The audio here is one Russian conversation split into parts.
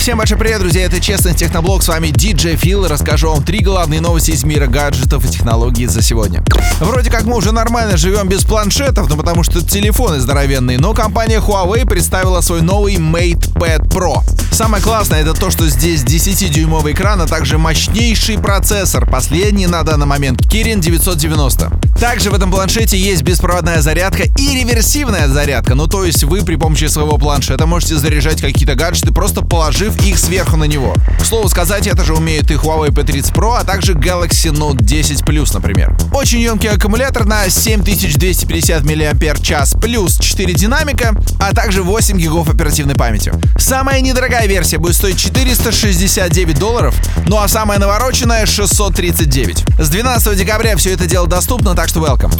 Всем большой привет, друзья, это Честный Техноблог, с вами DJ Фил, расскажу вам три главные новости из мира гаджетов и технологий за сегодня. Вроде как мы уже нормально живем без планшетов, ну потому что телефоны здоровенные, но компания Huawei представила свой новый MatePad Pro. Самое классное это то, что здесь 10-дюймовый экран, а также мощнейший процессор, последний на данный момент Kirin 990. Также в этом планшете есть беспроводная зарядка и реверсивная зарядка, ну то есть вы при помощи своего планшета можете заряжать какие-то гаджеты, просто положив их сверху на него. К слову сказать, это же умеет и Huawei P30 Pro, а также Galaxy Note 10 Plus, например. Очень емкий аккумулятор на 7250 мАч плюс 4 динамика, а также 8 гигов оперативной памяти. Самая недорогая версия будет стоить 469 долларов, ну а самая навороченная 639. С 12 декабря все это дело доступно, так что welcome.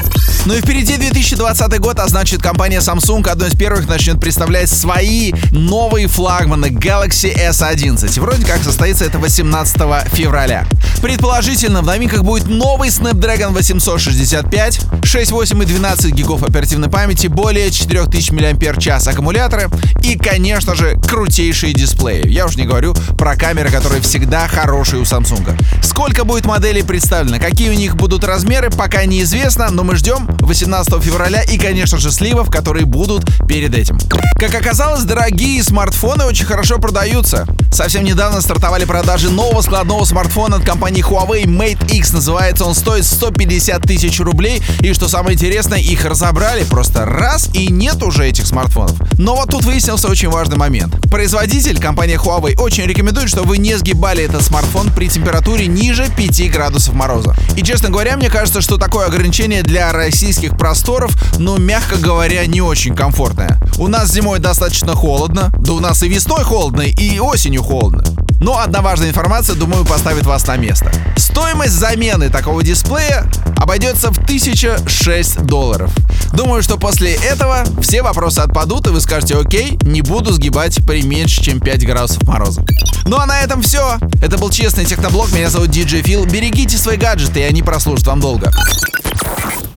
Ну и впереди 2020 год, а значит компания Samsung одной из первых начнет представлять свои новые флагманы Galaxy S11. Вроде как состоится это 18 февраля. Предположительно, в новинках будет новый Snapdragon 865, 6, 8 и 12 гигов оперативной памяти, более 4000 мАч аккумуляторы и, конечно же, крутейшие дисплеи. Я уж не говорю про камеры, которые всегда хорошие у Samsung. Сколько будет моделей представлено, какие у них будут размеры, пока неизвестно, но мы ждем 18 февраля и, конечно же, сливов, которые будут перед этим. Как оказалось, дорогие смартфоны очень хорошо продаются. Совсем недавно стартовали продажи нового складного смартфона от компании Huawei Mate X. Называется он стоит 150 тысяч рублей. И что самое интересное, их разобрали просто раз и нет уже этих смартфонов. Но вот тут выяснился очень важный момент. Производитель, компания Huawei, очень рекомендует, чтобы вы не сгибали этот смартфон при температуре ниже 5 градусов мороза. И честно говоря, мне кажется, что такое ограничение для российских просторов, ну, мягко говоря, не очень комфортное. У нас зимой достаточно холодно, да у нас и весной холодно, и осенью холодно. Но одна важная информация, думаю, поставит вас на место. Стоимость замены такого дисплея обойдется в 1006 долларов. Думаю, что после этого все вопросы отпадут, и вы скажете, окей, не буду сгибать при меньше, чем 5 градусов мороза. Ну а на этом все. Это был Честный Техноблог, меня зовут DJ Фил. Берегите свои гаджеты, и они прослужат вам долго.